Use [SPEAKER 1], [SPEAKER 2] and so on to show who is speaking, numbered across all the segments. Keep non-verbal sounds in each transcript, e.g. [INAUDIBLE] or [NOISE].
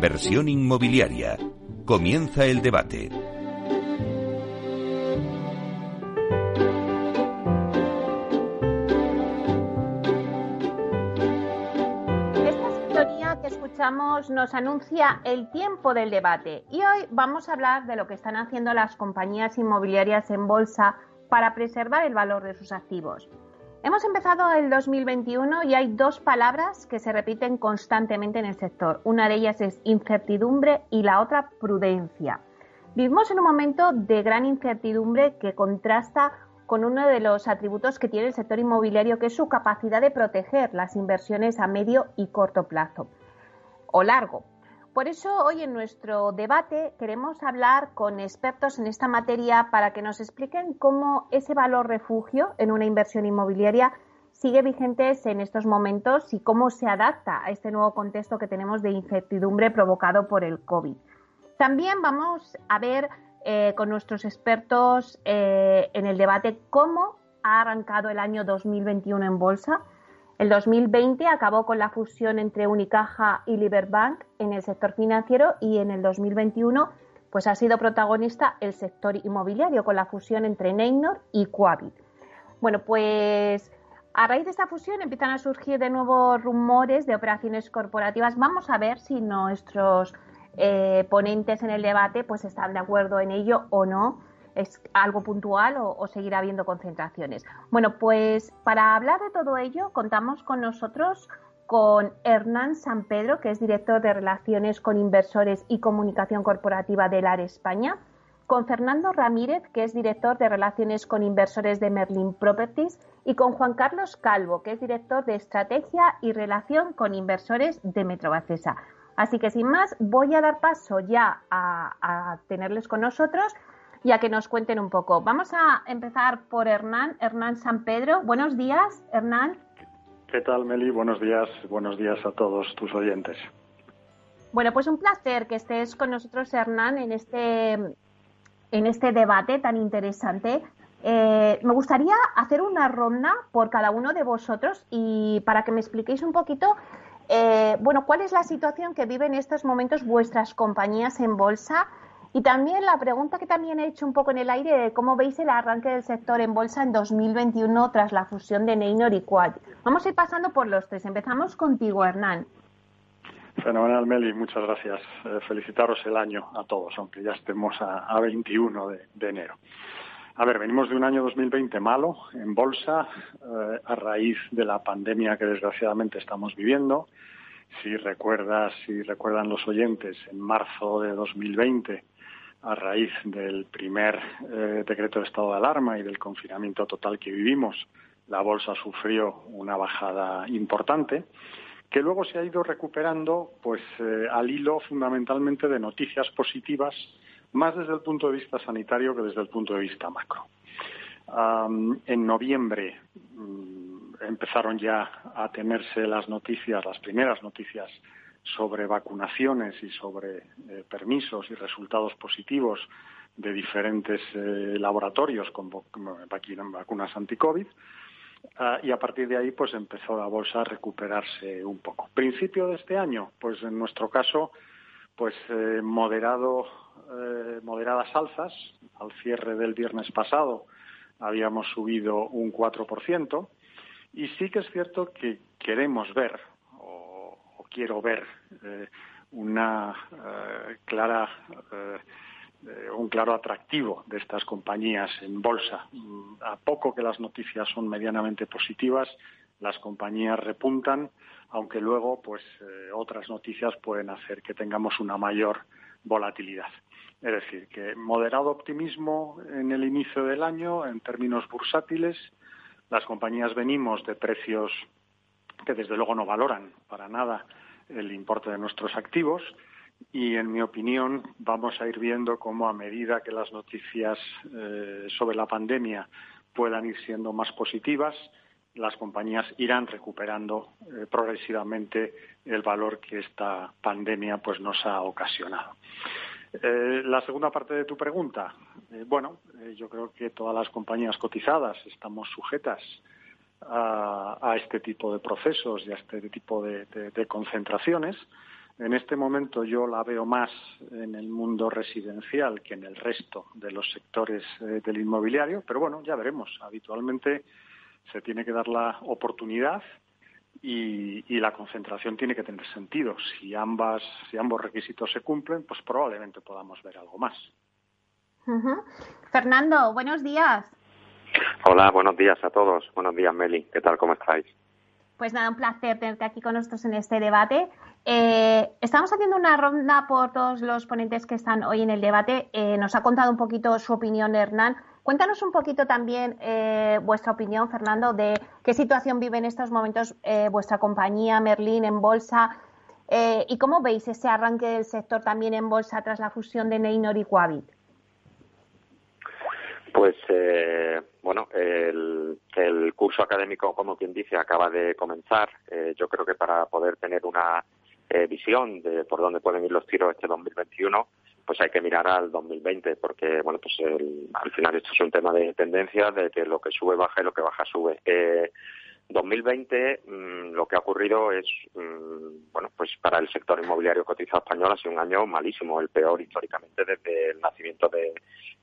[SPEAKER 1] Inversión inmobiliaria. Comienza el debate.
[SPEAKER 2] Esta sintonía que escuchamos nos anuncia el tiempo del debate y hoy vamos a hablar de lo que están haciendo las compañías inmobiliarias en bolsa para preservar el valor de sus activos. Hemos empezado el 2021 y hay dos palabras que se repiten constantemente en el sector. Una de ellas es incertidumbre y la otra prudencia. Vivimos en un momento de gran incertidumbre que contrasta con uno de los atributos que tiene el sector inmobiliario, que es su capacidad de proteger las inversiones a medio y corto plazo o largo. Por eso hoy en nuestro debate queremos hablar con expertos en esta materia para que nos expliquen cómo ese valor refugio en una inversión inmobiliaria sigue vigente en estos momentos y cómo se adapta a este nuevo contexto que tenemos de incertidumbre provocado por el COVID. También vamos a ver eh, con nuestros expertos eh, en el debate cómo ha arrancado el año 2021 en bolsa, el 2020 acabó con la fusión entre Unicaja y Liberbank en el sector financiero y en el 2021 pues ha sido protagonista el sector inmobiliario con la fusión entre Neynor y Coavit. Bueno, pues a raíz de esta fusión empiezan a surgir de nuevo rumores de operaciones corporativas. Vamos a ver si nuestros eh, ponentes en el debate pues están de acuerdo en ello o no es algo puntual o, seguirá habiendo concentraciones. Bueno, pues para hablar de todo ello contamos con nosotros con Hernán San Pedro, que es director de Relaciones con Inversores y Comunicación Corporativa del AR España, con Fernando Ramírez, que es director de Relaciones con Inversores de Merlin Properties, y con Juan Carlos Calvo, que es director de Estrategia y Relación con Inversores de Metrobacesa. Así que sin más, voy a dar paso ya a, a tenerles con nosotros y a que nos cuenten un poco. Vamos a empezar por Hernán, Hernán San Pedro. Buenos días, Hernán.
[SPEAKER 3] ¿Qué tal, Meli? Buenos días, buenos días a todos tus oyentes.
[SPEAKER 2] Bueno, pues un placer que estés con nosotros, Hernán, en este, en este debate tan interesante. Eh, me gustaría hacer una ronda por cada uno de vosotros y para que me expliquéis un poquito, eh, bueno, cuál es la situación que viven en estos momentos vuestras compañías en bolsa y también la pregunta que también he hecho un poco en el aire de cómo veis el arranque del sector en bolsa en 2021 tras la fusión de Neynor y Quad. Vamos a ir pasando por los tres. Empezamos contigo, Hernán.
[SPEAKER 3] Fenomenal, Meli. Muchas gracias. Eh, felicitaros el año a todos, aunque ya estemos a, 21 de, enero. A ver, venimos de un año 2020 malo en bolsa eh, a raíz de la pandemia que desgraciadamente estamos viviendo. Si recuerdas, si recuerdan los oyentes, en marzo de 2020 a raíz del primer eh, decreto de estado de alarma y del confinamiento total que vivimos, la bolsa sufrió una bajada importante que luego se ha ido recuperando pues eh, al hilo fundamentalmente de noticias positivas más desde el punto de vista sanitario que desde el punto de vista macro. en noviembre mm, empezaron ya a tenerse las noticias, las primeras noticias sobre vacunaciones y sobre eh, permisos y resultados positivos de diferentes eh, laboratorios con, vacunas anti-COVID. Ah, y a partir de ahí, pues empezó la bolsa a recuperarse un poco. Principio de este año, pues en nuestro caso, pues eh, moderado, moderadas alzas. Al cierre del viernes pasado habíamos subido un 4%. Y sí que es cierto que queremos ver quiero ver eh, una eh, clara eh, un claro atractivo de estas compañías en bolsa. Mm, a poco que las noticias son medianamente positivas, las compañías repuntan, aunque luego pues otras noticias pueden hacer que tengamos una mayor volatilidad. Es decir, que moderado optimismo en el inicio del año en términos bursátiles. Las compañías venimos de precios que desde luego no valoran para nada el importe de nuestros activos y, en mi opinión, vamos a ir viendo cómo a medida que las noticias eh, sobre la pandemia puedan ir siendo más positivas, las compañías irán recuperando eh, progresivamente el valor que esta pandemia pues nos ha ocasionado. Eh, la segunda parte de tu pregunta, bueno, yo creo que todas las compañías cotizadas estamos sujetas a, este tipo de procesos y a este tipo de, concentraciones. En este momento yo la veo más en el mundo residencial que en el resto de los sectores eh, del inmobiliario, pero bueno, ya veremos. Habitualmente se tiene que dar la oportunidad y, la concentración tiene que tener sentido. Si ambas, si ambos requisitos se cumplen, pues probablemente podamos ver algo más.
[SPEAKER 2] Fernando, buenos días.
[SPEAKER 4] Hola, buenos días a todos. Buenos días, Meli. ¿Qué tal? ¿Cómo estáis?
[SPEAKER 2] Pues nada, un placer tenerte aquí con nosotros en este debate. Eh, estamos haciendo una ronda por todos los ponentes que están hoy en el debate. Eh, nos ha contado un poquito su opinión Hernán. Cuéntanos un poquito también eh, vuestra opinión, Fernando, de qué situación vive en estos momentos vuestra compañía Merlin en bolsa y cómo veis ese arranque del sector también en bolsa tras la fusión de Neynor y Coavit.
[SPEAKER 4] Pues eh, bueno, el, curso académico, como quien dice, acaba de comenzar. Eh, yo creo que para poder tener una eh, visión de por dónde pueden ir los tiros este 2021, pues hay que mirar al 2020, porque bueno, pues al final esto es un tema de tendencia, de que lo que sube baja y lo que baja sube. 2020 mm, lo que ha ocurrido es, mm, bueno, pues para el sector inmobiliario cotizado español ha sido un año malísimo, el peor históricamente desde el nacimiento de,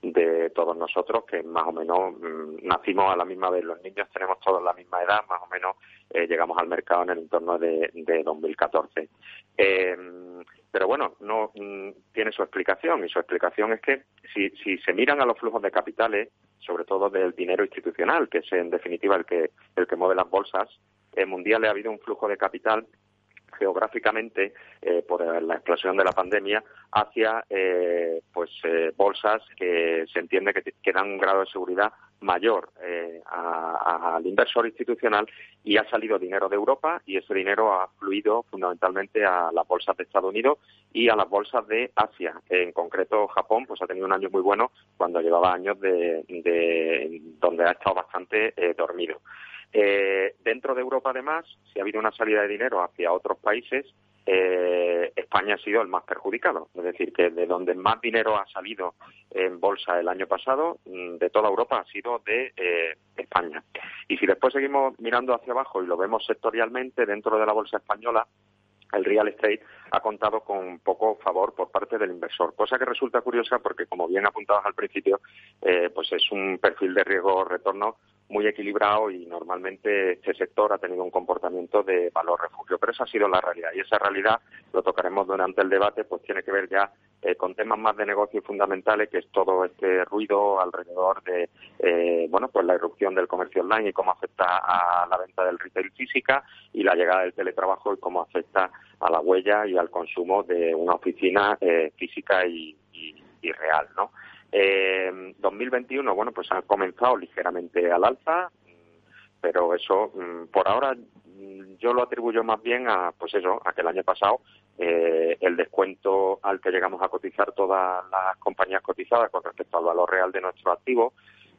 [SPEAKER 4] de todos nosotros, que más o menos mm, nacimos a la misma vez, los niños tenemos todos la misma edad, más o menos eh, llegamos al mercado en el entorno de, de 2014. Eh, pero bueno, no tiene su explicación y su explicación es que si, si se miran a los flujos de capitales, sobre todo del dinero institucional, que es en definitiva el que el que mueve las bolsas, en mundiales ha habido un flujo de capital geográficamente eh, por la explosión de la pandemia hacia eh, pues eh, bolsas que se entiende que, dan un grado de seguridad mayor al inversor institucional y ha salido dinero de Europa y ese dinero ha fluido fundamentalmente a las bolsas de Estados Unidos y a las bolsas de Asia. En concreto, Japón pues ha tenido un año muy bueno cuando llevaba años de, de donde ha estado bastante dormido. Eh, dentro de Europa, además, si ha habido una salida de dinero hacia otros países, eh, España ha sido el más perjudicado. Es decir, que de donde más dinero ha salido en bolsa el año pasado, mm, de toda Europa, ha sido de eh, España. Y si después seguimos mirando hacia abajo y lo vemos sectorialmente dentro de la bolsa española, el real estate ha contado con poco favor por parte del inversor, cosa que resulta curiosa porque, como bien apuntabas al principio, eh, pues es un perfil de riesgo-retorno muy equilibrado y normalmente este sector ha tenido un comportamiento de valor refugio. Pero esa ha sido la realidad y esa realidad, lo tocaremos durante el debate, pues tiene que ver ya eh, con temas más de negocio fundamentales, que es todo este ruido alrededor de, eh, bueno, pues la irrupción del comercio online y cómo afecta a la venta del retail física y la llegada del teletrabajo y cómo afecta a la huella y al consumo de una oficina eh, física y, real, ¿no? Eh, 2021, bueno, pues ha comenzado ligeramente al alza, pero eso, mm, por ahora, mm, yo lo atribuyo más bien a, pues eso, a que el año pasado eh, el descuento al que llegamos a cotizar todas las compañías cotizadas con respecto al valor real de nuestro activo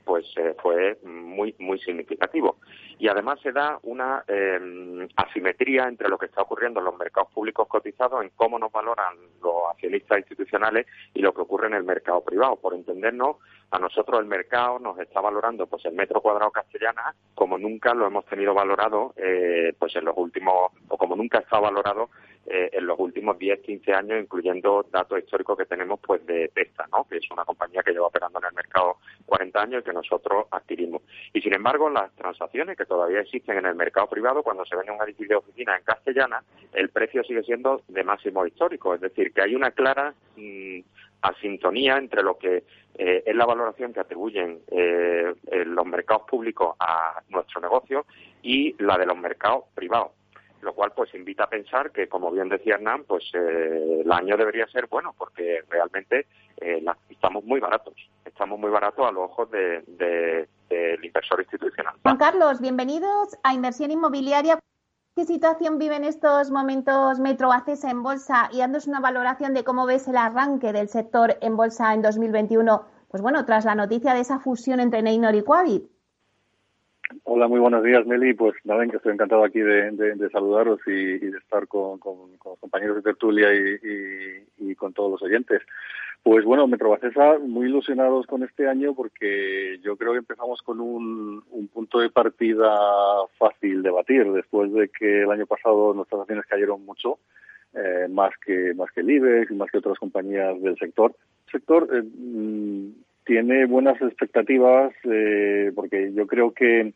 [SPEAKER 4] pues eh, fue muy muy significativo. Y además se da una eh, asimetría entre lo que está ocurriendo en los mercados públicos cotizados en cómo nos valoran los accionistas institucionales y lo que ocurre en el mercado privado. Por entendernos a nosotros el mercado nos está valorando pues el metro cuadrado castellana como nunca lo hemos tenido valorado eh, pues en los últimos o como nunca está valorado eh, en los últimos 10, 15 años, incluyendo datos históricos que tenemos pues de Testa, ¿no? que es una compañía que lleva operando en el mercado 40 años y que nosotros adquirimos. Y sin embargo, las transacciones que todavía existen en el mercado privado, cuando se vende un edificio de oficina en castellana, el precio sigue siendo de máximo histórico. Es decir, que hay una clara mm, asintonía entre lo que eh, es la valoración que atribuyen eh, los mercados públicos a nuestro negocio y la de los mercados privados lo cual pues invita a pensar que, como bien decía Hernán, pues eh, el año debería ser bueno porque realmente eh, estamos muy baratos, estamos muy baratos a los ojos del inversor institucional.
[SPEAKER 2] Juan Carlos, bienvenidos a Inversión Inmobiliaria. ¿Qué situación vive en estos momentos Metro Acesa en bolsa y dándos una valoración de cómo ves el arranque del sector en bolsa en 2021? Pues bueno, tras la noticia de esa fusión entre Neynor y Coavit.
[SPEAKER 5] Hola, muy buenos días, Meli. Pues nada, que estoy encantado aquí de, saludaros y, de estar con, los compañeros de tertulia y, con todos los oyentes. Pues bueno, Metrobacesa, muy ilusionados con este año porque yo creo que empezamos con un, punto de partida fácil de batir. Después de que el año pasado nuestras acciones cayeron mucho, eh, más que más que el IBEX y más que otras compañías del sector. Sector eh, mm, tiene buenas expectativas eh, porque yo creo que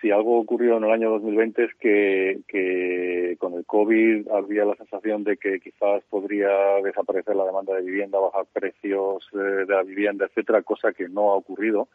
[SPEAKER 5] si algo ocurrió en el año 2020 es que, con el COVID había la sensación de que quizás podría desaparecer la demanda de vivienda, bajar precios de la vivienda, etcétera, cosa que no ha ocurrido.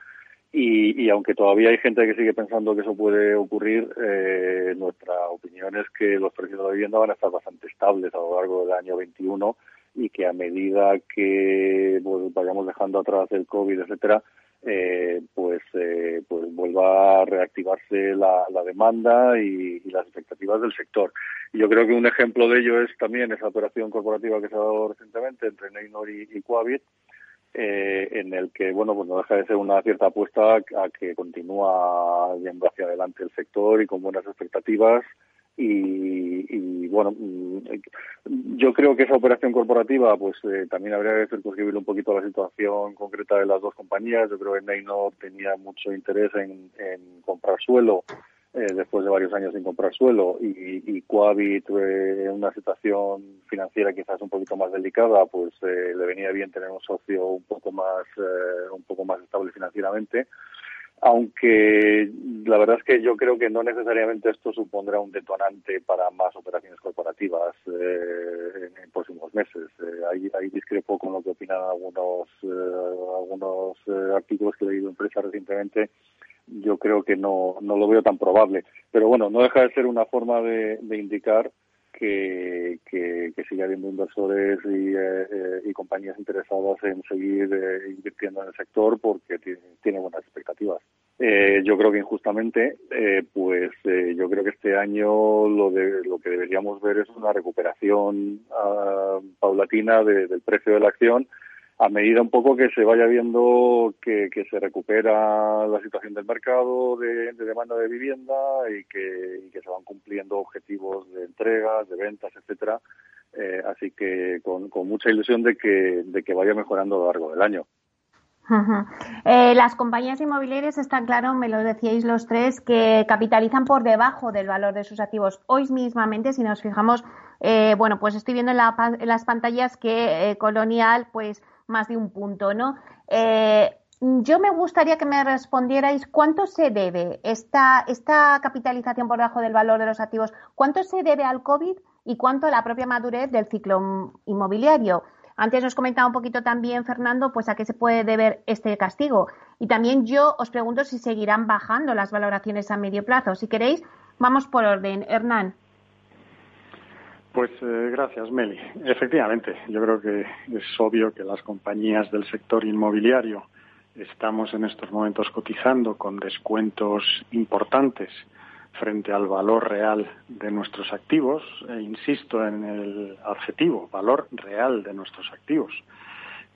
[SPEAKER 5] Y, y, aunque todavía hay gente que sigue pensando que eso puede ocurrir, eh, nuestra opinión es que los precios de la vivienda van a estar bastante estables a lo largo del año 21 y que a medida que pues, vayamos dejando atrás el COVID, etcétera, eh, pues, eh, pues vuelva a reactivarse la, la demanda y, las expectativas del sector. Y yo creo que un ejemplo de ello es también esa operación corporativa que se ha dado recientemente entre Neynor y, y Coavit, eh, en el que, bueno, pues no deja de ser una cierta apuesta a que continúa yendo hacia adelante el sector y con buenas expectativas. Y, y bueno, yo creo que esa operación corporativa, pues eh, también habría que circunscribir un poquito la situación concreta de las dos compañías. Yo creo que Neynor tenía mucho interés en, en comprar suelo eh, después de varios años sin comprar suelo y, y Coavit en una situación financiera quizás un poquito más delicada, pues eh, le venía bien tener un socio un poco más eh, un poco más estable financieramente. Aunque la verdad es que yo creo que no necesariamente esto supondrá un detonante para más operaciones corporativas eh, en, próximos meses. Eh, ahí, ahí, discrepo con lo que opinan algunos algunos artículos que he leído en prensa recientemente yo creo que no, no lo veo tan probable. Pero bueno, no deja de ser una forma de indicar que, que, que, sigue habiendo inversores y, eh, eh y compañías interesadas en seguir eh, invirtiendo en el sector porque tiene, tiene buenas expectativas. Eh, yo creo que injustamente, eh, pues eh, yo creo que este año lo, de, lo que deberíamos ver es una recuperación uh, paulatina de, del precio de la acción a medida un poco que se vaya viendo que, se recupera la situación del mercado de, de demanda de vivienda y que, y que, se van cumpliendo objetivos de entregas, de ventas, etcétera. Eh, así que con, mucha ilusión de que, vaya mejorando a lo largo del año.
[SPEAKER 2] Eh, las compañías inmobiliarias están claro, me lo decíais los tres, que capitalizan por debajo del valor de sus activos. Hoy mismamente, si nos fijamos, eh, bueno, pues estoy viendo en, la, las pantallas que eh, Colonial, pues más de un punto, ¿no? Eh, yo me gustaría que me respondierais cuánto se debe esta, esta capitalización por debajo del valor de los activos, cuánto se debe al COVID y cuánto a la propia madurez del ciclo inmobiliario. Antes nos comentaba un poquito también, Fernando, pues a qué se puede deber este castigo. Y también yo os pregunto si seguirán bajando las valoraciones a medio plazo. Si queréis, vamos por orden. Hernán.
[SPEAKER 3] Pues eh, gracias, Meli. Efectivamente, yo creo que es obvio que las compañías del sector inmobiliario estamos en estos momentos cotizando con descuentos importantes frente al valor real de nuestros activos. E insisto en el adjetivo, valor real de nuestros activos.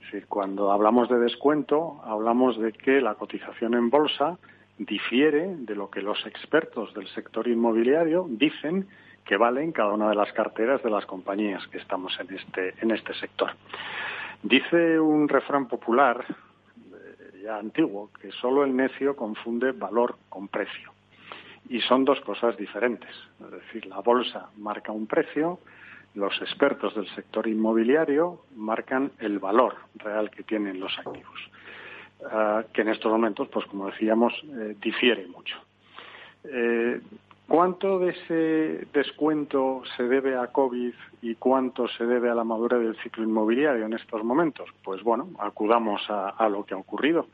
[SPEAKER 3] Es decir, cuando hablamos de descuento, hablamos de que la cotización en bolsa difiere de lo que los expertos del sector inmobiliario dicen que valen cada una de las carteras de las compañías que estamos en este, en este sector. Dice un refrán popular, eh, ya antiguo, que solo el necio confunde valor con precio. Y son dos cosas diferentes. Es decir, la bolsa marca un precio, los expertos del sector inmobiliario marcan el valor real que tienen los activos, uh, que en estos momentos, pues como decíamos, eh, difiere mucho. Eh, ¿Cuánto de ese descuento se debe a COVID y cuánto se debe a la madurez del ciclo inmobiliario en estos momentos? Pues bueno, acudamos a, lo que ha ocurrido.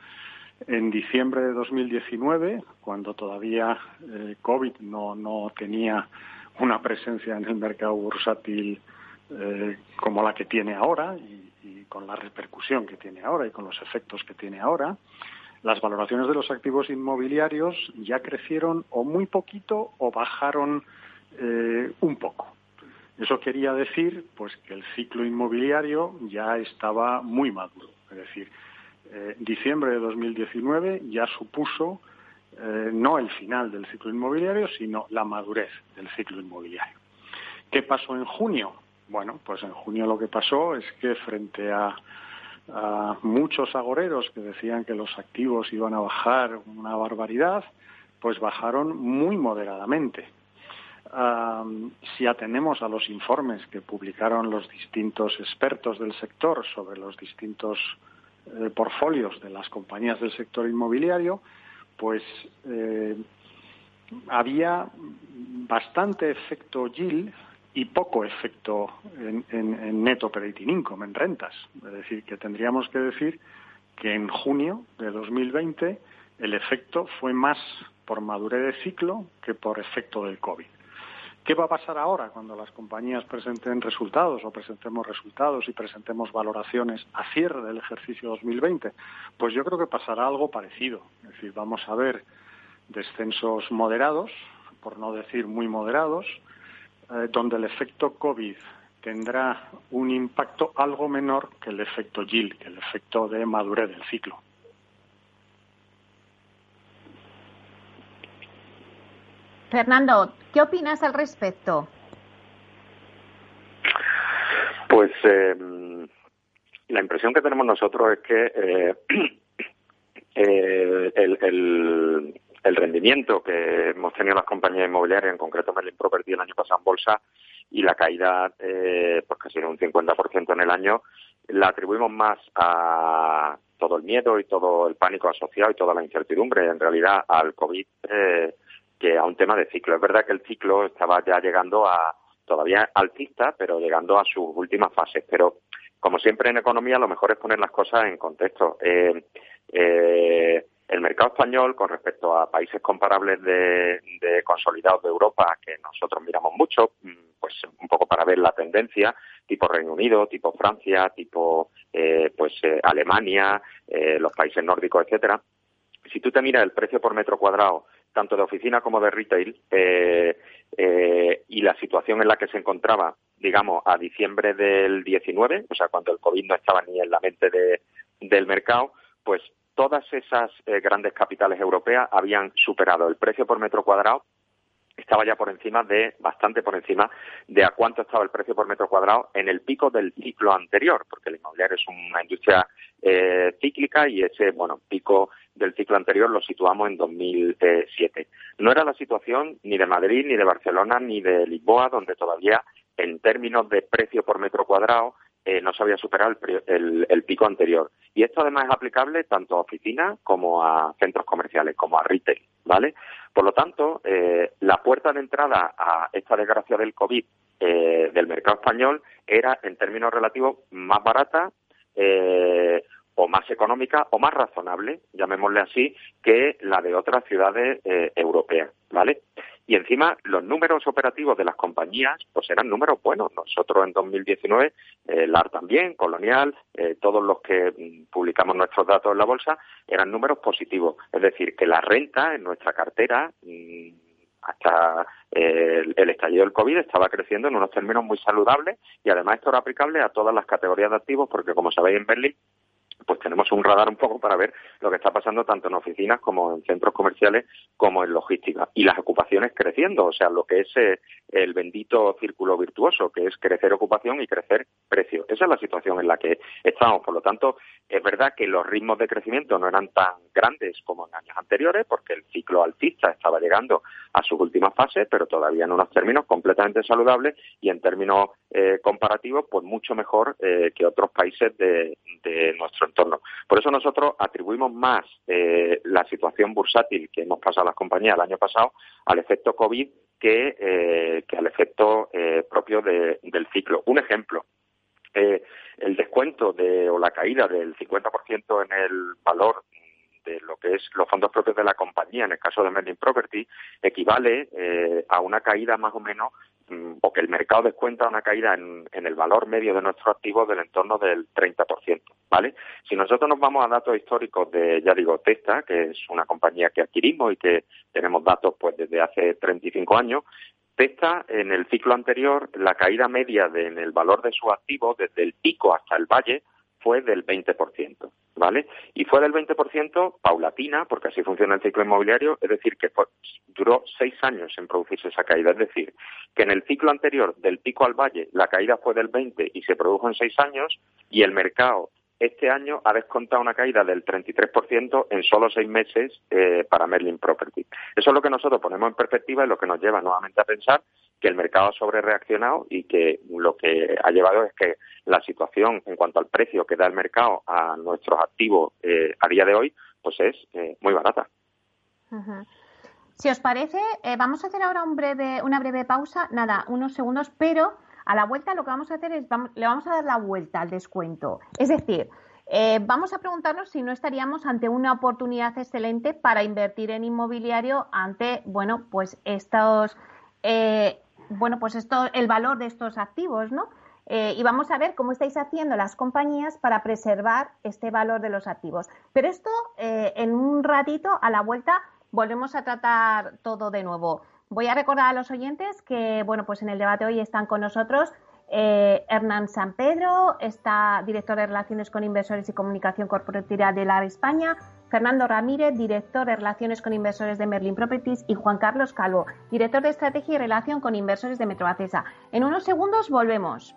[SPEAKER 3] En diciembre de 2019, cuando todavía eh, COVID no, no, tenía una presencia en el mercado bursátil eh, como la que tiene ahora y con la repercusión que tiene ahora y con los efectos que tiene ahora, las valoraciones de los activos inmobiliarios ya crecieron o muy poquito o bajaron eh, un poco. Eso quería decir pues que el ciclo inmobiliario ya estaba muy maduro. Es decir, eh, diciembre de 2019 ya supuso eh, no el final del ciclo inmobiliario, sino la madurez del ciclo inmobiliario. ¿Qué pasó en junio? Bueno, pues en junio lo que pasó es que frente a a muchos agoreros que decían que los activos iban a bajar una barbaridad, pues bajaron muy moderadamente. si atendemos a los informes que publicaron los distintos expertos del sector sobre los distintos eh, portfolios de las compañías del sector inmobiliario, pues eh, había bastante efecto yield y poco efecto en, en, net operating income, en rentas. Es decir, que tendríamos que decir que en junio de 2020 el efecto fue más por madurez de ciclo que por efecto del COVID. ¿Qué va a pasar ahora cuando las compañías presenten resultados o presentemos resultados y presentemos valoraciones a cierre del ejercicio 2020? Pues yo creo que pasará algo parecido. Es decir, vamos a ver descensos moderados, por no decir muy moderados, eh, donde el efecto COVID tendrá un impacto algo menor que el efecto yield, que el efecto de madurez del ciclo.
[SPEAKER 2] Fernando, ¿qué opinas al respecto?
[SPEAKER 4] Pues eh, la impresión que tenemos nosotros es que eh, [CLEARS THROAT] eh, el, rendimiento que hemos tenido las compañías inmobiliarias, en concreto Merlin Property el año pasado en bolsa, y la caída, eh, pues casi un 50% en el año, la atribuimos más a todo el miedo y todo el pánico asociado y toda la incertidumbre, en realidad, al COVID eh, que a un tema de ciclo. Es verdad que el ciclo estaba ya llegando a todavía alcista, pero llegando a sus últimas fases. Pero como siempre en economía, lo mejor es poner las cosas en contexto. Eh, eh, el mercado español, con respecto a países comparables de, consolidados de Europa, que nosotros miramos mucho, mm, pues un poco para ver la tendencia, tipo Reino Unido, tipo Francia, tipo eh, pues Alemania, los países nórdicos, etcétera. Si tú te miras el precio por metro cuadrado tanto de oficina como de retail, eh, eh, y la situación en la que se encontraba, digamos, a diciembre del 19, o sea, cuando el COVID no estaba ni en la mente de, del mercado, pues todas esas eh, grandes capitales europeas habían superado el precio por metro cuadrado estaba ya por encima de, bastante por encima de a cuánto estaba el precio por metro cuadrado en el pico del ciclo anterior, porque el inmobiliario es una industria eh, cíclica y ese, bueno, pico del ciclo anterior lo situamos en 2007. No era la situación ni de Madrid, ni de Barcelona, ni de Lisboa, donde todavía en términos de precio por metro cuadrado eh, no se había superado el, el, pico anterior. Y esto además es aplicable tanto a oficinas como a centros comerciales, como a retail, ¿vale? Por lo tanto, eh, la puerta de entrada a esta desgracia del COVID eh, del mercado español era, en términos relativos, más barata, eh, o más económica o más razonable, llamémosle así, que la de otras ciudades eh, europeas, ¿vale? Y encima los números operativos de las compañías, pues eran números buenos. Nosotros en 2019, eh, LAR también, Colonial, eh, todos los que mm, publicamos nuestros datos en la bolsa, eran números positivos. Es decir, que la renta en nuestra cartera mm, hasta el, el, estallido del COVID estaba creciendo en unos términos muy saludables y además esto era aplicable a todas las categorías de activos porque como sabéis en Berlín pues tenemos un radar un poco para ver lo que está pasando tanto en oficinas como en centros comerciales como en logística. Y las ocupaciones creciendo, o sea, lo que es eh, el bendito círculo virtuoso, que es crecer ocupación y crecer precio. Esa es la situación en la que estamos. Por lo tanto, es verdad que los ritmos de crecimiento no eran tan grandes como en años anteriores, porque el ciclo altista estaba llegando a sus últimas fases, pero todavía en unos términos completamente saludables y en términos eh, comparativos, pues mucho mejor eh, que otros países de nuestro entorno. Por eso nosotros atribuimos más eh, la situación bursátil que hemos pasado a las compañías el año pasado al efecto COVID que, eh, que al efecto eh, propio del ciclo. Un ejemplo, el descuento de, o la caída del 50% en el valor de lo que es los fondos propios de la compañía, en el caso de Merlin Property, equivale a una caída más o menos o que el mercado descuenta una caída en, el valor medio de nuestros activos del entorno del 30%, ¿vale? Si nosotros nos vamos a datos históricos de, ya digo, Testa, que es una compañía que adquirimos y que tenemos datos pues desde hace 35 años, Testa en el ciclo anterior, la caída media en el valor de sus activos desde el pico hasta el valle fue del 20%, ¿vale? Y fue del 20% paulatina, porque así funciona el ciclo inmobiliario, es decir, que duró seis años en producirse esa caída. Es decir, que en el ciclo anterior, del pico al valle, la caída fue del 20 y se produjo en seis años, y el mercado este año ha descontado una caída del 33% en solo seis meses eh, para Merlin Property. Eso es lo que nosotros ponemos en perspectiva y lo que nos lleva nuevamente a pensar que el mercado ha sobrereaccionado y que lo que ha llevado es que la situación en cuanto al precio que da el mercado a nuestros activos eh, a día de hoy, pues es eh, muy barata.
[SPEAKER 2] Si os parece, eh, vamos a hacer ahora un breve, una breve pausa, nada, unos segundos, pero a la vuelta lo que vamos a hacer es, le vamos a dar la vuelta al descuento. Es decir, vamos a preguntarnos si no estaríamos ante una oportunidad excelente para invertir en inmobiliario ante, bueno, pues estos bueno, pues esto, el valor de estos activos, ¿no? Eh, y vamos a ver cómo estáis haciendo las compañías para preservar este valor de los activos. Pero esto, eh, en un ratito, a la vuelta, volvemos a tratar todo de nuevo. Voy a recordar a los oyentes que, bueno, pues en el debate hoy están con nosotros eh, Hernán San Pedro, está director de Relaciones con Inversores y Comunicación Corporativa de la España, Fernando Ramírez, director de Relaciones con Inversores de Merlin Properties, y Juan Carlos Calvo, director de Estrategia y Relación con Inversores de Metroacesa. En unos segundos volvemos.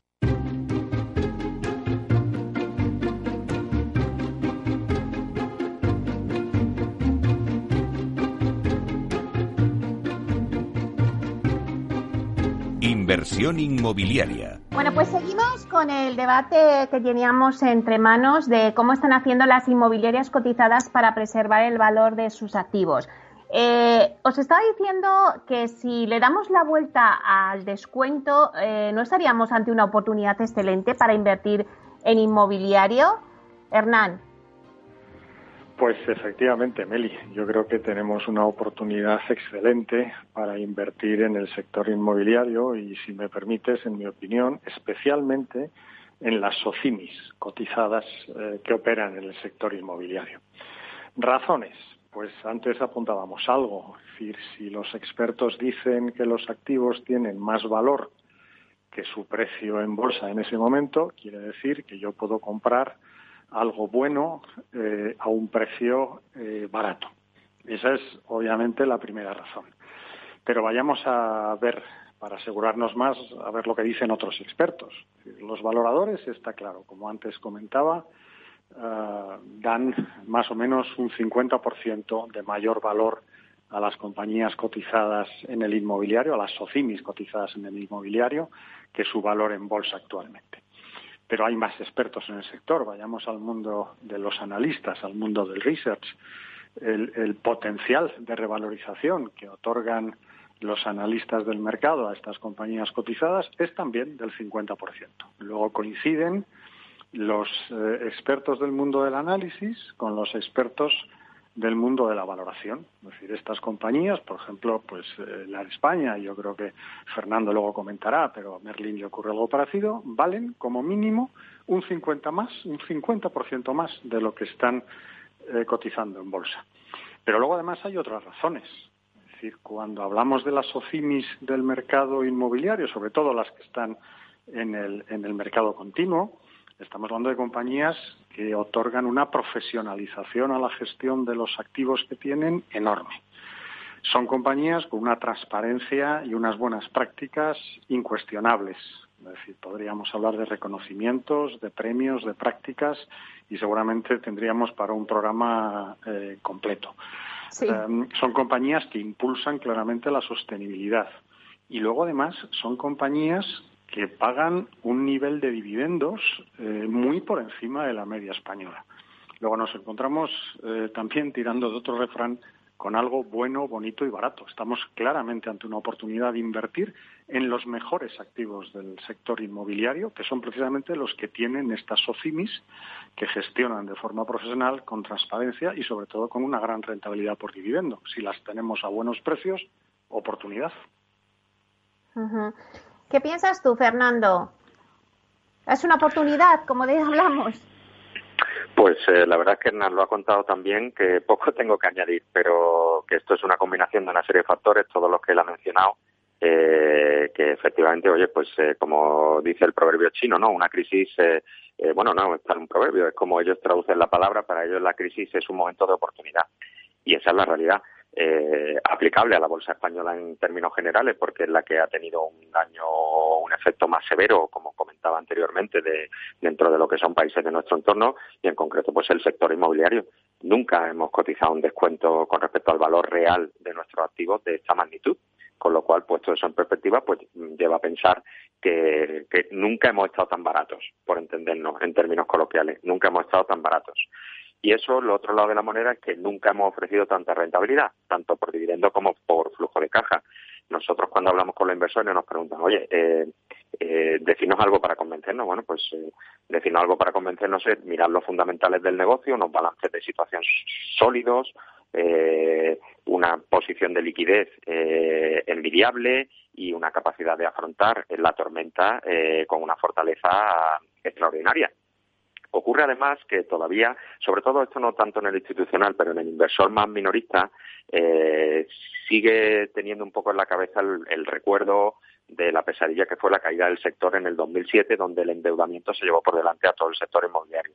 [SPEAKER 1] Inversión inmobiliaria.
[SPEAKER 2] Bueno, pues seguimos con el debate que teníamos entre manos de cómo están haciendo las inmobiliarias cotizadas para preservar el valor de sus activos. Eh, os estaba diciendo que si le damos la vuelta al descuento, eh, ¿no estaríamos ante una oportunidad excelente para invertir en inmobiliario? Hernán.
[SPEAKER 3] Pues efectivamente, Meli, yo creo que tenemos una oportunidad excelente para invertir en el sector inmobiliario y, si me permites, en mi opinión, especialmente en las SOCIMIS cotizadas eh, que operan en el sector inmobiliario. Razones. Pues antes apuntábamos algo, es decir, si los expertos dicen que los activos tienen más valor que su precio en bolsa en ese momento, quiere decir que yo puedo comprar algo bueno eh, a un precio eh, barato. Esa es obviamente la primera razón. Pero vayamos a ver, para asegurarnos más, a ver lo que dicen otros expertos. Los valoradores, está claro, como antes comentaba, eh, dan más o menos un 50% de mayor valor a las compañías cotizadas en el inmobiliario, a las SOCIMIS cotizadas en el inmobiliario, que su valor en bolsa actualmente pero hay más expertos en el sector. Vayamos al mundo de los analistas, al mundo del research. El, potencial de revalorización que otorgan los analistas del mercado a estas compañías cotizadas es también del 50%. Luego coinciden los eh, expertos del mundo del análisis con los expertos del mundo de la valoración. Es decir, estas compañías, por ejemplo, pues eh, la de España, yo creo que Fernando luego comentará, pero a Merlin le ocurre algo parecido, valen como mínimo un 50 más, un 50% más de lo que están eh, cotizando en bolsa. Pero luego además hay otras razones. Es decir, cuando hablamos de las OCIMIS del mercado inmobiliario, sobre todo las que están en el, en el mercado continuo. Estamos hablando de compañías que otorgan una profesionalización a la gestión de los activos que tienen enorme. Son compañías con una transparencia y unas buenas prácticas incuestionables. Es decir, podríamos hablar de reconocimientos, de premios, de prácticas y seguramente tendríamos para un programa eh, completo. Em, son compañías que impulsan claramente la sostenibilidad. Y luego, además, son compañías que pagan un nivel de dividendos eh, muy por encima de la media española. Luego nos encontramos eh, también tirando de otro refrán con algo bueno, bonito y barato. Estamos claramente ante una oportunidad de invertir en los mejores activos del sector inmobiliario, que son precisamente los que tienen estas SOCIMIS, que gestionan de forma profesional, con transparencia y sobre todo con una gran rentabilidad por dividendo. Si las tenemos a buenos precios, oportunidad.
[SPEAKER 2] ¿Qué piensas tú, Fernando? Es una oportunidad, como hablamos.
[SPEAKER 4] Pues eh, la verdad es que Hernán lo ha contado también, que [LAUGHS] poco tengo que añadir, pero que esto es una combinación de una serie de factores, todos los que él ha mencionado, eh, que efectivamente, oye, pues eh, como dice el proverbio chino, ¿no? Una crisis, eh bueno, no, es un proverbio, es como ellos traducen la palabra, para ellos la crisis es un momento de oportunidad. Y esa es la realidad eh, aplicable a la bolsa española en términos generales, porque es la que ha tenido un daño, un efecto más severo, como comentaba anteriormente, de, dentro de lo que son países de nuestro entorno y en concreto pues el sector inmobiliario. Nunca hemos cotizado un descuento con respecto al valor real de nuestros activos de esta magnitud con lo cual, puesto eso en perspectiva, pues lleva a pensar que, que, nunca hemos estado tan baratos, por entendernos en términos coloquiales, nunca hemos estado tan baratos. Y eso, el otro lado de la moneda, es que nunca hemos ofrecido tanta rentabilidad, tanto por dividendo como por flujo de caja. Nosotros cuando hablamos con los inversores nos preguntan, oye, eh, eh, decirnos algo para convencernos. Bueno, pues eh, decirnos algo para convencernos es mirar los fundamentales del negocio, unos balances de situación sólidos, eh, una posición de liquidez eh, envidiable y una capacidad de afrontar la tormenta eh, con una fortaleza extraordinaria. Ocurre además que todavía, sobre todo esto no tanto en el institucional, pero en el inversor más minorista, eh, sigue teniendo un poco en la cabeza el, recuerdo de la pesadilla que fue la caída del sector en el 2007, donde el endeudamiento se llevó por delante a todo el sector inmobiliario.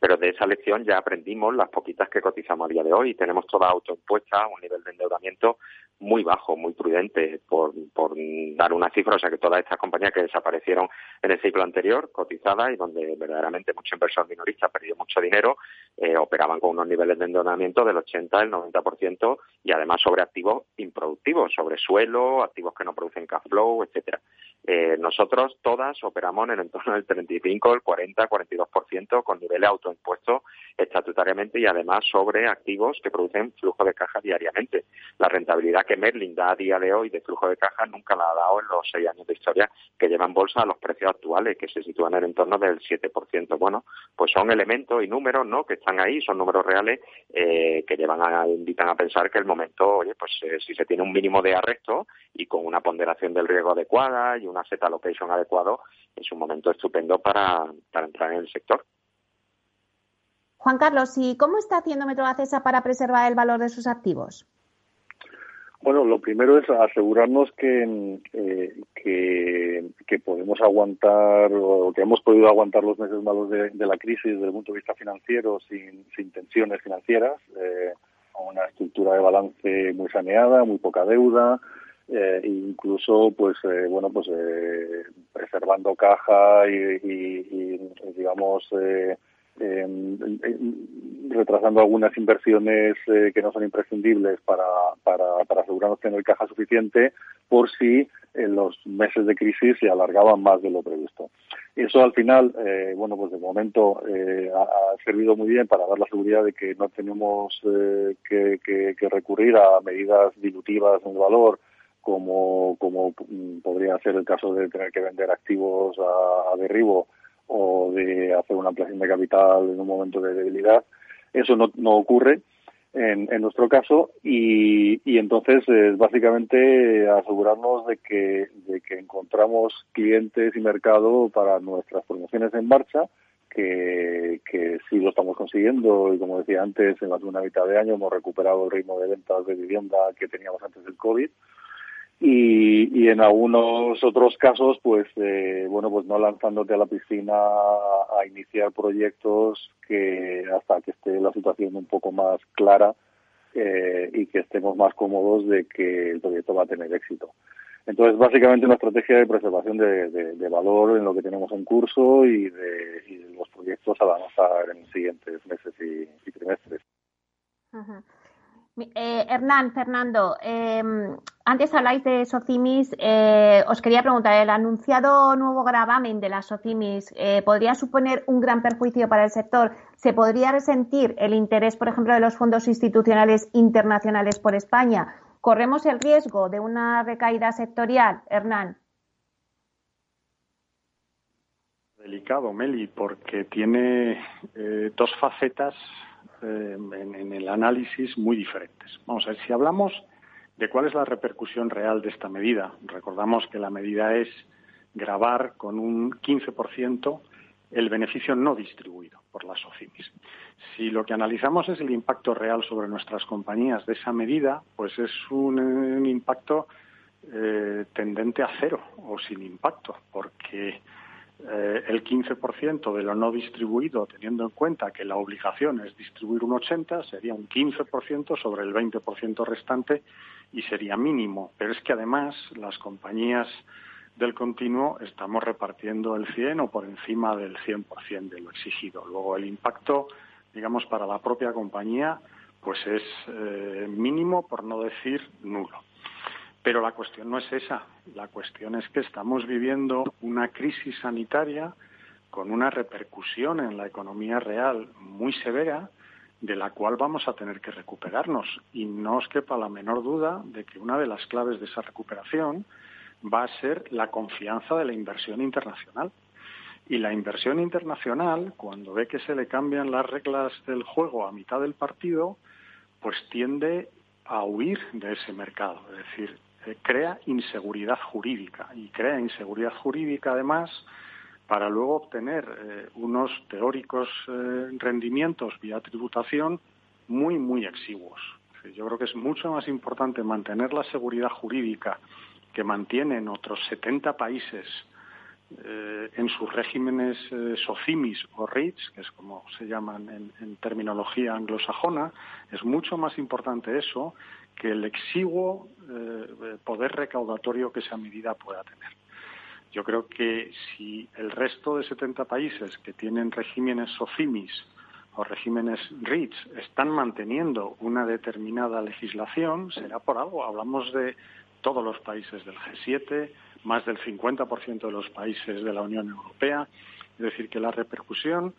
[SPEAKER 4] Pero de esa lección ya aprendimos las poquitas que cotizamos a día de hoy y tenemos toda autoimpuesta un nivel de endeudamiento muy bajo, muy prudente, por, por dar una cifra, o sea que todas estas compañías que desaparecieron en el ciclo anterior, cotizadas y donde verdaderamente mucho inversor minorista perdió mucho dinero, eh, operaban con unos niveles de endeudamiento del 80, el 90% y además sobre activos improductivos, sobre suelo, activos que no producen cash flow, etcétera. Eh, nosotros todas operamos en el entorno del 35, el 40, 42% con niveles autoimpuestos estatutariamente y además sobre activos que producen flujo de caja diariamente. La rentabilidad que Merlin da a día de hoy de flujo de caja nunca la ha dado en los seis años de historia que lleva en bolsa a los precios actuales, que se sitúan en el entorno del 7%. Bueno, pues son elementos y números ¿no? que están ahí, son números reales eh, que llevan a, invitan a pensar que el momento, oye, pues eh, si se tiene un mínimo de arresto y con una ponderación del riesgo adecuada y una set allocation adecuado, es un momento estupendo para, para entrar en el sector.
[SPEAKER 2] Juan Carlos, ¿y cómo está haciendo Metrovacesa para preservar el valor de sus activos?
[SPEAKER 5] Bueno, lo primero es asegurarnos que, eh, que, podemos aguantar o que hemos podido aguantar los meses malos de, la crisis desde el punto de vista financiero sin, sin tensiones financieras, eh, una estructura de balance muy saneada, muy poca deuda, eh, incluso pues eh, bueno pues eh, preservando caja y, y digamos eh, Em, retrasando algunas inversiones eh, que no son imprescindibles para, para, para asegurarnos tener caja suficiente por si en los meses de crisis se alargaban más de lo previsto. Eso al final, eh, bueno, pues de momento eh, ha, servido muy bien para dar la seguridad de que no tenemos que, que, recurrir a medidas dilutivas en el valor como, como mm, podría ser el caso de tener que vender activos a derribo o de hacer una ampliación de capital en un momento de debilidad. Eso no, ocurre en, en nuestro caso y, y entonces es básicamente asegurarnos de que, de que encontramos clientes y mercado para nuestras promociones en marcha, que, que sí lo estamos consiguiendo y como decía antes, en la segunda mitad de año hemos recuperado el ritmo de ventas de vivienda que teníamos antes del COVID y, y en algunos otros casos, pues, eh, bueno, pues no lanzándote a la piscina a, iniciar proyectos que hasta que esté la situación un poco más clara eh, y que estemos más cómodos de que el proyecto va a tener éxito. Entonces, básicamente una estrategia de preservación de, valor en lo que tenemos en curso y de, los proyectos a avanzar en los siguientes meses y, trimestres.
[SPEAKER 2] Eh, Hernán, Fernando, em, antes habláis de Socimis. Eh, os quería preguntar, ¿el anunciado nuevo gravamen de las Socimis eh, podría suponer un gran perjuicio para el sector? ¿Se podría resentir el interés, por ejemplo, de los fondos institucionales internacionales por España? ¿Corremos el riesgo de una recaída sectorial, Hernán?
[SPEAKER 3] Delicado, Meli, porque tiene dos facetas eh, en, el análisis muy diferentes. Vamos a ver, si hablamos de cuál es la repercusión real de esta medida, recordamos que la medida es grabar con un 15% el beneficio no distribuido por las OCIMIS. Si lo que analizamos es el impacto real sobre nuestras compañías de esa medida, pues es un, impacto eh, tendente a cero o sin impacto, porque eh, el 15% de lo no distribuido, teniendo en cuenta que la obligación es distribuir un 80%, sería un 15% sobre el 20% restante y sería mínimo. Pero es que además las compañías del continuo estamos repartiendo el 100 o por encima del 100% de lo exigido. Luego el impacto, digamos, para la propia compañía, pues es eh, mínimo, por no decir nulo. Pero la cuestión no es esa. La cuestión es que estamos viviendo una crisis sanitaria con una repercusión en la economía real muy severa de la cual vamos a tener que recuperarnos. Y no os quepa la menor duda de que una de las claves de esa recuperación va a ser la confianza de la inversión internacional. Y la inversión internacional, cuando ve que se le cambian las reglas del juego a mitad del partido, pues tiende a huir de ese mercado. Es decir, eh, crea inseguridad jurídica y crea inseguridad jurídica además para luego obtener eh, unos teóricos eh, rendimientos vía tributación muy, muy exiguos. Yo creo que es mucho más importante mantener la seguridad jurídica que mantienen otros 70 países en sus regímenes SOCIMIS o REITs, que es como se llaman en, terminología anglosajona, es mucho más importante eso que el exiguo eh, poder recaudatorio que esa medida pueda tener. Yo creo que si el resto de 70 países que tienen regímenes SOCIMIS o regímenes REITs están manteniendo una determinada legislación, será por algo. Hablamos de todos los países del G7, más del 50% de los países de la Unión Europea. Es decir, que la repercusión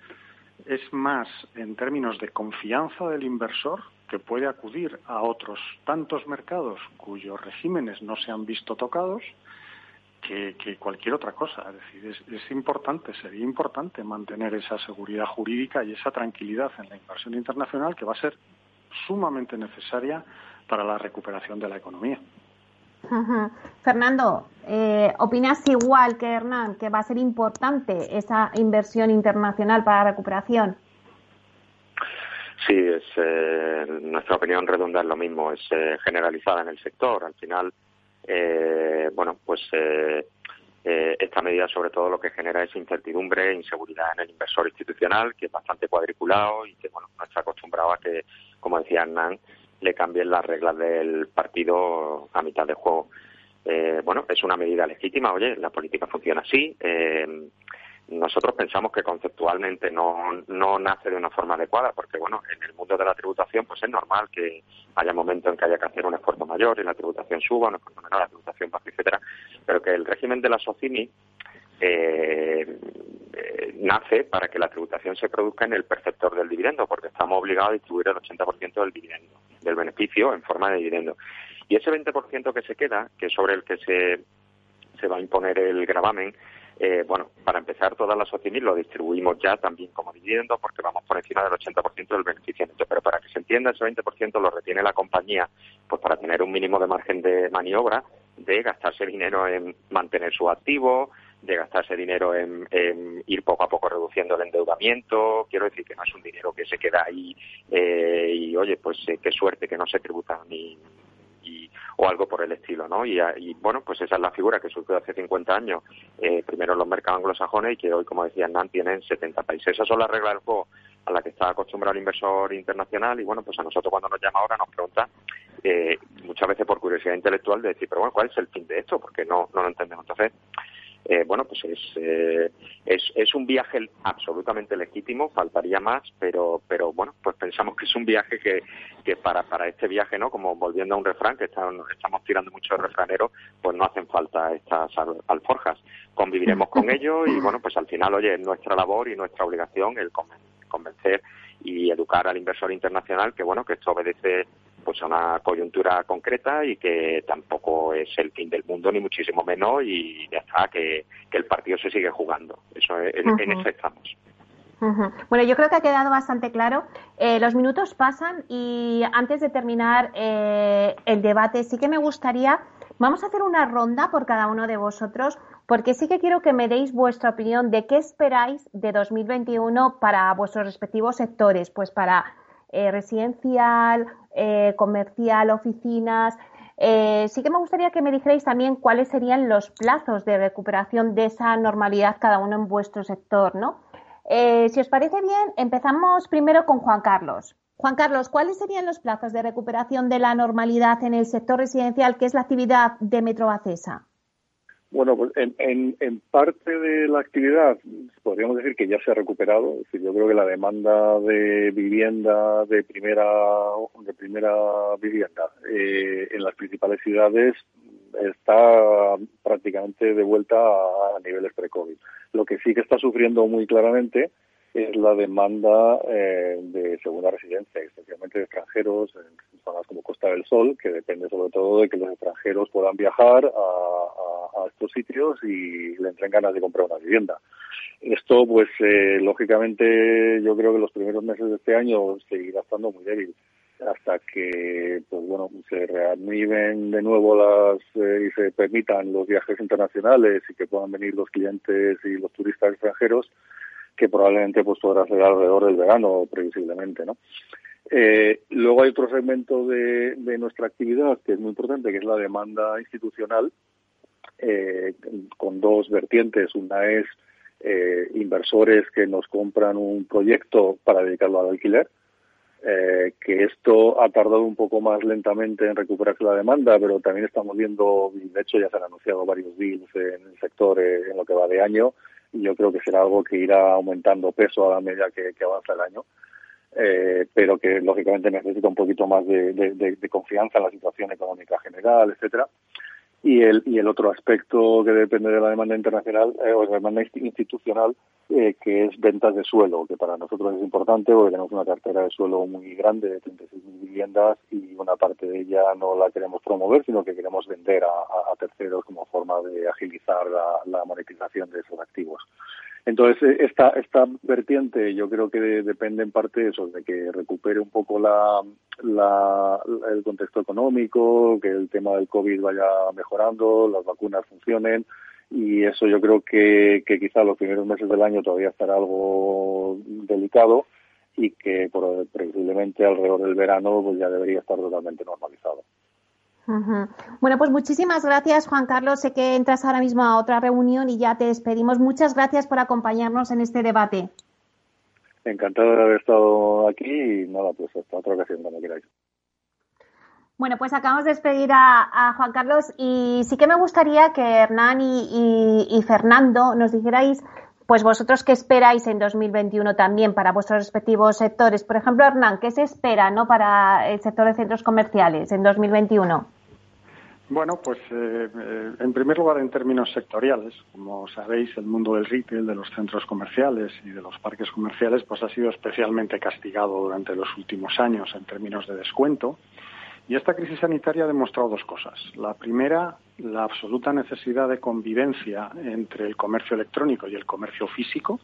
[SPEAKER 3] es más en términos de confianza del inversor que puede acudir a otros tantos mercados cuyos regímenes no se han visto tocados que, cualquier otra cosa. Es decir, es, importante, sería importante mantener esa seguridad jurídica y esa tranquilidad en la inversión internacional que va a ser sumamente necesaria para la recuperación de la economía.
[SPEAKER 2] Fernando, eh, ¿opinas igual que Hernán que va a ser importante esa inversión internacional para la recuperación?
[SPEAKER 4] Sí, es, eh, nuestra opinión redunda en lo mismo, es eh, generalizada en el sector. Al final, eh, bueno, pues eh, esta medida sobre todo lo que genera es incertidumbre e inseguridad en el inversor institucional, que es bastante cuadriculado y que, bueno, no está acostumbrado a que, como decía Hernán, le cambien las reglas del partido a mitad de juego. Eh, bueno, es una medida legítima, oye, la política funciona así. Eh, nosotros pensamos que conceptualmente no, no nace de una forma adecuada, porque bueno, en el mundo de la tributación pues es normal que haya momentos en que haya que hacer un esfuerzo mayor y la tributación suba, un esfuerzo menor, la tributación baja, etcétera, pero que el régimen de la SOCIMI eh, eh, nace para que la tributación se produzca en el perceptor del dividendo, porque estamos obligados a distribuir el 80% del dividendo, del beneficio en forma de dividendo. Y ese 20% que se queda, que es sobre el que se, se va a imponer el gravamen, eh, bueno, para empezar, todas las OCIMIS lo distribuimos ya también como dividendo porque vamos por encima del 80% del beneficio. Pero para que se entienda, ese 20% lo retiene la compañía pues para tener un mínimo de margen de maniobra de gastarse dinero en mantener su activo, de gastarse dinero en, ir poco a poco reduciendo el endeudamiento. Quiero decir que no es un dinero que se queda ahí eh, y, oye, pues eh, qué suerte que no se tributa ni, o algo por el estilo, ¿no? Y, bueno, pues esa es la figura que surgió hace 50 años, eh, primero en los mercados anglosajones y que hoy, como decía Hernán, tienen 70 países. Esas son las reglas del juego a las que está acostumbrado el inversor internacional y bueno, pues a nosotros cuando nos llama ahora nos pregunta eh, muchas veces por curiosidad intelectual de decir, pero bueno, ¿cuál es el fin de esto? Porque no, no lo entendemos. Entonces, eh, bueno, pues eh, es, es, un viaje absolutamente legítimo, faltaría más, pero, pero bueno, pues pensamos que es un viaje que, que para, para este viaje, ¿no? Como volviendo a un refrán, que estamos, tirando mucho de refranero, pues no hacen falta estas alforjas. Conviviremos con ellos y [LAUGHS] bueno, pues al final, oye, es nuestra labor y nuestra obligación el convencer y educar al inversor internacional que bueno, que esto obedece pues a una coyuntura concreta y que tampoco es el fin del mundo ni muchísimo menos y ya está que, el partido se sigue jugando. Eso en eso estamos.
[SPEAKER 2] Bueno, yo creo que ha quedado bastante claro. Eh, los minutos pasan y antes de terminar eh, el debate, sí que me gustaría, vamos a hacer una ronda por cada uno de vosotros, porque sí que quiero que me deis vuestra opinión de qué esperáis de 2021 para vuestros respectivos sectores, pues para eh, residencial, eh, comercial, oficinas. Eh, sí que me gustaría que me dijerais también cuáles serían los plazos de recuperación de esa normalidad cada uno en vuestro sector, ¿no? si os parece bien, empezamos primero con Juan Carlos. Juan Carlos, ¿cuáles serían los plazos de recuperación de la normalidad en el sector residencial, que es la actividad de Metro Acesa?
[SPEAKER 5] Bueno, pues en, en, parte de la actividad podríamos decir que ya se ha recuperado. Es decir, yo creo que la demanda de vivienda de primera de primera vivienda eh, en las principales ciudades está prácticamente de vuelta a, niveles pre-COVID. Lo que sí que está sufriendo muy claramente es la demanda eh, de segunda residencia, especialmente de extranjeros en zonas como Costa del Sol, que depende sobre todo de que los extranjeros puedan viajar a, estos sitios y le entren ganas de comprar una vivienda. Esto, pues, eh, lógicamente, yo creo que los primeros meses de este año seguirá estando muy débil hasta que, pues bueno, se reanimen de nuevo las eh, y se permitan los viajes internacionales y que puedan venir los clientes y los turistas extranjeros que probablemente pues podrá ser alrededor del verano previsiblemente, ¿no? Eh, luego hay otro segmento de, nuestra actividad que es muy importante, que es la demanda institucional, eh, con dos vertientes. Una es eh, inversores que nos compran un proyecto para dedicarlo al alquiler, que esto ha tardado un poco más lentamente en recuperarse la demanda, pero también estamos viendo, de hecho ya se han anunciado varios deals en el sector en lo que va de año, yo creo que será algo que irá aumentando peso a la medida que, avanza el año. Eh, pero que lógicamente necesita un poquito más de, confianza en la situación económica general, etcétera. Y el, y el otro aspecto que depende de la demanda internacional eh, o de la demanda institucional, eh, que es ventas de suelo, que para nosotros es importante porque tenemos una cartera de suelo muy grande de 36.000 viviendas y una parte de ella no la queremos promover, sino que queremos vender a, terceros como forma de agilizar la, monetización de esos activos. Entonces, eh, esta, esta vertiente yo creo que depende en parte de eso, de que recupere un poco la, el contexto económico, que el tema del COVID vaya mejorando, las vacunas funcionen, y eso yo creo que, que quizá los primeros meses del año todavía estará algo delicado y que por, previsiblemente alrededor del verano pues ya debería estar totalmente normalizado.
[SPEAKER 2] Bueno, pues muchísimas gracias, Juan Carlos. Sé que entras ahora mismo a otra reunión y ya te despedimos. Muchas gracias por acompañarnos en este debate.
[SPEAKER 5] Encantado de haber estado aquí y nada, pues hasta otra ocasión cuando queráis.
[SPEAKER 2] Bueno, pues acabamos de despedir a, Juan Carlos y sí que me gustaría que Hernán y, Fernando nos dijerais, pues vosotros qué esperáis en 2021 también para vuestros respectivos sectores. Por ejemplo, Hernán, ¿qué se espera ¿no? para el sector de centros comerciales en 2021?
[SPEAKER 3] Bueno, pues eh, eh, en primer lugar en términos sectoriales, como sabéis, el mundo del retail, de los centros comerciales y de los parques comerciales, pues ha sido especialmente castigado durante los últimos años en términos de descuento y esta crisis sanitaria ha demostrado dos cosas. La primera, la absoluta necesidad de convivencia entre el comercio electrónico y el comercio físico.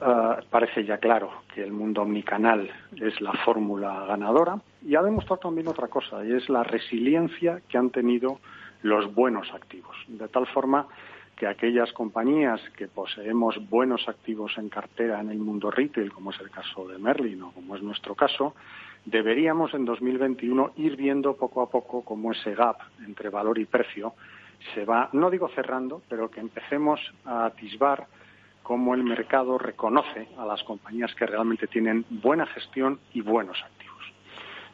[SPEAKER 3] Ah, parece ya claro que el mundo omnicanal es la fórmula ganadora y ha demostrado también otra cosa y es la resiliencia que han tenido los buenos activos. De tal forma que aquellas compañías que poseemos buenos activos en cartera en el mundo retail, como es el caso de Merlin o como es nuestro caso, deberíamos en 2021 ir viendo poco a poco cómo ese gap entre valor y precio se va, no digo cerrando, pero que empecemos a atisbar cómo el mercado reconoce a las compañías que realmente tienen buena gestión y buenos activos.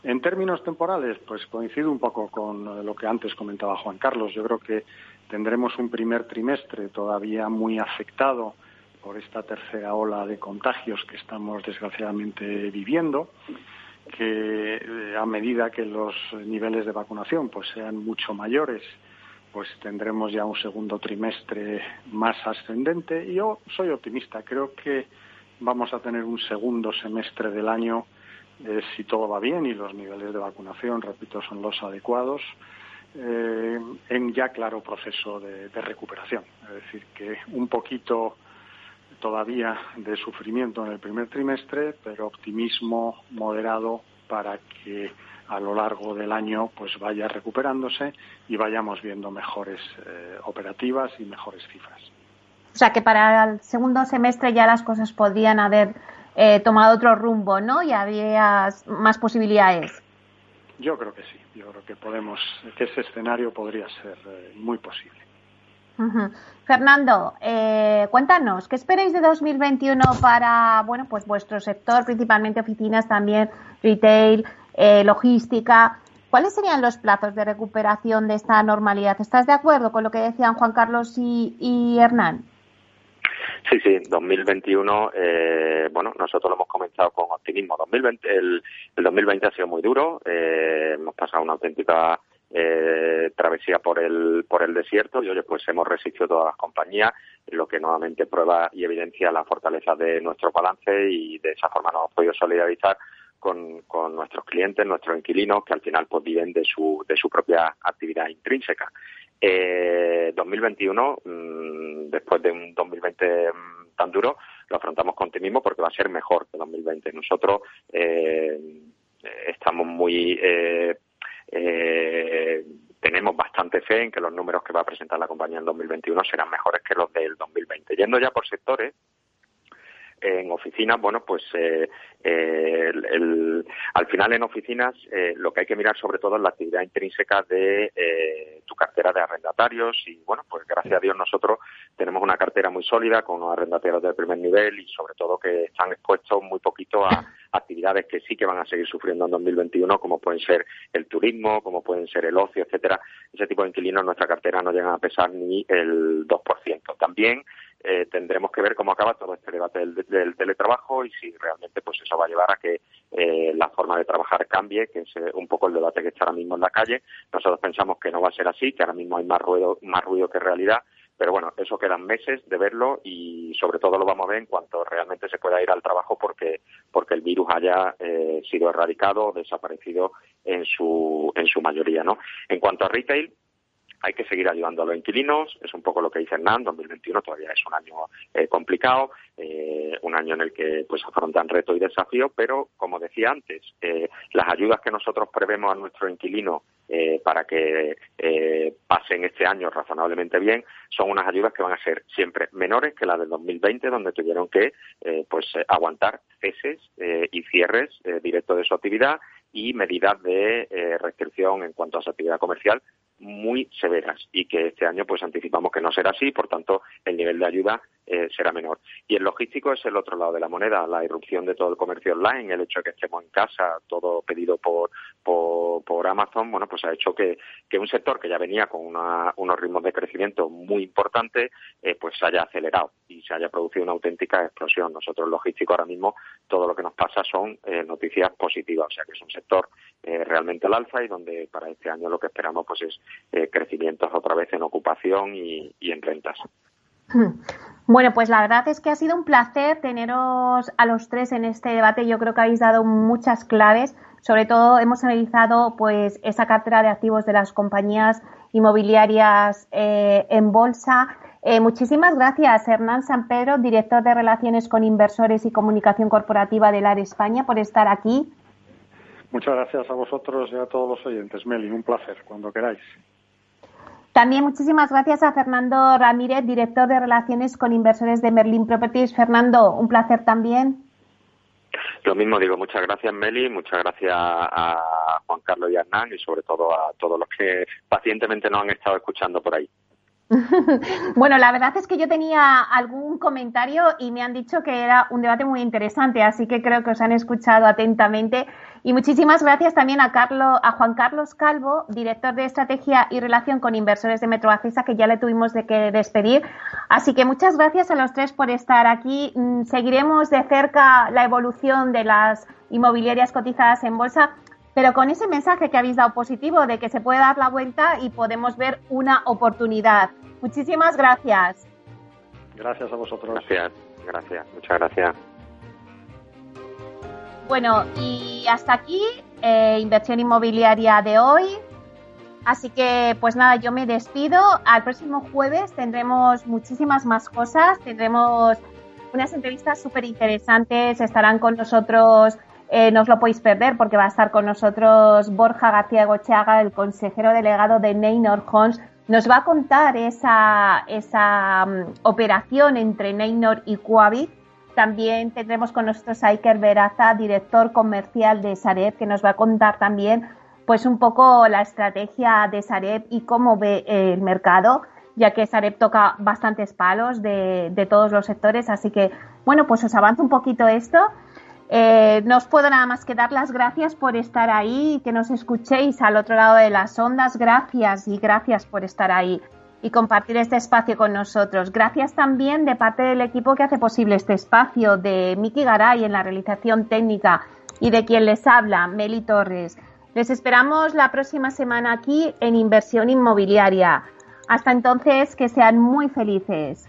[SPEAKER 3] En términos temporales, pues coincido un poco con lo que antes comentaba Juan Carlos. Yo creo que tendremos un primer trimestre todavía muy afectado por esta tercera ola de contagios que estamos desgraciadamente viviendo que eh, a medida que los niveles de vacunación pues sean mucho mayores pues tendremos ya un segundo trimestre más ascendente. Y yo soy optimista. Creo que vamos a tener un segundo semestre del año eh, si todo va bien y los niveles de vacunación repito son los adecuados eh, en ya claro proceso de recuperación. Es decir que un poquito todavía de sufrimiento en el primer trimestre, pero optimismo moderado para que a lo largo del año pues vaya recuperándose y vayamos viendo mejores eh, operativas y mejores cifras.
[SPEAKER 2] O sea que para el segundo semestre ya las cosas podrían haber eh, tomado otro rumbo, ¿no? Y había más posibilidades.
[SPEAKER 3] Yo creo que sí. Yo creo que podemos, que ese escenario podría ser eh, muy posible.
[SPEAKER 2] Fernando, eh, cuéntanos, ¿qué esperáis de 2021 para, bueno, pues vuestro sector, principalmente oficinas, también retail, eh, logística? ¿Cuáles serían los plazos de recuperación de esta normalidad? ¿Estás de acuerdo con lo que decían Juan Carlos y, Hernán?
[SPEAKER 4] Sí, sí, 2021, eh, bueno, nosotros lo hemos comenzado con optimismo. 2020, el, el 2020 ha sido muy duro, eh, hemos pasado una auténtica eh, travesía por el, por el desierto y oye, pues hemos resistido todas las compañías, lo que nuevamente prueba y evidencia la fortaleza de nuestro balance y de esa forma nos hemos podido solidarizar con, con nuestros clientes, nuestros inquilinos, que al final pues viven de su, de su propia actividad intrínseca. Eh, 2021, mmm, después de un 2020 mm, tan duro, lo afrontamos con optimismo porque va a ser mejor que 2020. Nosotros eh, estamos muy eh, eh, tenemos bastante fe en que los números que va a presentar la compañía en 2021 serán mejores que los del 2020. Yendo ya por sectores, en oficinas, bueno, pues eh, eh, al final en oficinas eh, lo que hay que mirar sobre todo es la actividad intrínseca de tu cartera de arrendatarios y bueno, pues gracias a Dios nosotros tenemos una cartera muy sólida con unos arrendatarios de primer nivel y sobre todo que están expuestos muy poquito a [LAUGHS] actividades que sí que van a seguir sufriendo en 2021 como pueden ser el turismo, como pueden ser el ocio, etcétera. Ese tipo de inquilinos en nuestra cartera no llegan a pesar ni el 2%. También eh, tendremos que ver cómo acaba todo este debate del, teletrabajo y si realmente pues eso va a llevar a que eh, la forma de trabajar cambie, que es eh, un poco el debate que está ahora mismo en la calle. Nosotros pensamos que no va a ser así, que ahora mismo hay más ruido, más ruido que realidad, pero bueno, eso quedan meses de verlo y sobre todo lo vamos a ver en cuanto realmente se pueda ir al trabajo porque porque el virus haya sido erradicado o desaparecido en su en su mayoría, ¿no? En cuanto a retail, hay que seguir ayudando a los inquilinos, es un poco lo que dice Hernán, 2021 todavía es un año eh, complicado, eh, un año en el que pues afrontan reto y desafío, pero como decía antes, eh, las ayudas que nosotros prevemos a nuestro inquilino para que pasen este año razonablemente bien son unas ayudas que van a ser siempre menores que las del 2020, donde tuvieron que pues aguantar ceses y cierres directos de su actividad y medidas de restricción en cuanto a su actividad comercial muy severas y que este año pues anticipamos que no será así, por tanto el nivel de ayuda eh, será menor. Y el logístico es el otro lado de la moneda, la irrupción de todo el comercio online, el hecho de que estemos en casa, todo pedido por, por, Amazon, bueno, pues ha hecho que, que un sector que ya venía con unos ritmos de crecimiento muy importantes, eh, pues se haya acelerado y se haya producido una auténtica explosión. Nosotros, logístico, ahora mismo, todo lo que nos pasa son eh, noticias positivas, o sea que es un sector realmente al alza y donde para este año lo que esperamos pues es crecimientos otra vez en ocupación y, y en rentas. [LAUGHS]
[SPEAKER 2] Bueno, pues la verdad es que ha sido un placer teneros a los tres en este debate. Yo creo que habéis dado muchas claves. Sobre todo hemos analizado pues esa cartera de activos de las compañías inmobiliarias eh, en bolsa. Eh, muchísimas gracias, Hernán San Pedro, director de Relaciones con Inversores y Comunicación Corporativa del AR España, por estar aquí.
[SPEAKER 3] Muchas gracias a vosotros y a todos los oyentes. Meli, un placer, cuando queráis.
[SPEAKER 2] También muchísimas gracias a Fernando Ramírez, director de Relaciones con Inversores de Merlin Properties. Fernando, un placer también.
[SPEAKER 4] Lo mismo digo, muchas gracias Meli, muchas gracias a Juan Carlos y a Hernán y sobre todo a todos los que pacientemente nos han estado escuchando por ahí.
[SPEAKER 2] Bueno, la verdad es que yo tenía algún comentario y me han dicho que era un debate muy interesante, así que creo que os han escuchado atentamente. Y muchísimas gracias también a, a Juan Carlos Calvo, director de Estrategia y Relación con Inversores de Metro que ya le tuvimos de que despedir. Así que muchas gracias a los tres por estar aquí. Mm, seguiremos de cerca la evolución de las inmobiliarias cotizadas en bolsa, pero con ese mensaje que habéis dado positivo de que se puede dar la vuelta y podemos ver una oportunidad. Muchísimas gracias.
[SPEAKER 3] Gracias a vosotros.
[SPEAKER 4] Gracias, gracias, muchas gracias.
[SPEAKER 2] Bueno, y hasta aquí eh, inversión inmobiliaria de hoy. Así que, pues nada, yo me despido. Al próximo jueves tendremos muchísimas más cosas. Tendremos unas entrevistas súper interesantes. Estarán con nosotros, eh, no lo podéis perder porque va a estar con nosotros Borja García Gochaga, el consejero delegado de Neynor Homes. Nos va a contar esa, esa mm, operación entre Neynor y Coavit también tendremos con nosotros a Iker Veraza, director comercial de Sareb, que nos va a contar también pues un poco la estrategia de Sareb y cómo ve el mercado, ya que Sareb toca bastantes palos de, todos los sectores. Así que, bueno, pues os avanzo un poquito esto. Eh, no os puedo nada más que dar las gracias por estar ahí, que nos escuchéis al otro lado de las ondas. Gracias y gracias por estar ahí y compartir este espacio con nosotros. Gracias también de parte del equipo que hace posible este espacio, de Miki Garay en la realización técnica y de quien les habla, Meli Torres. Les esperamos la próxima semana aquí en Inversión Inmobiliaria. Hasta entonces, que sean muy felices.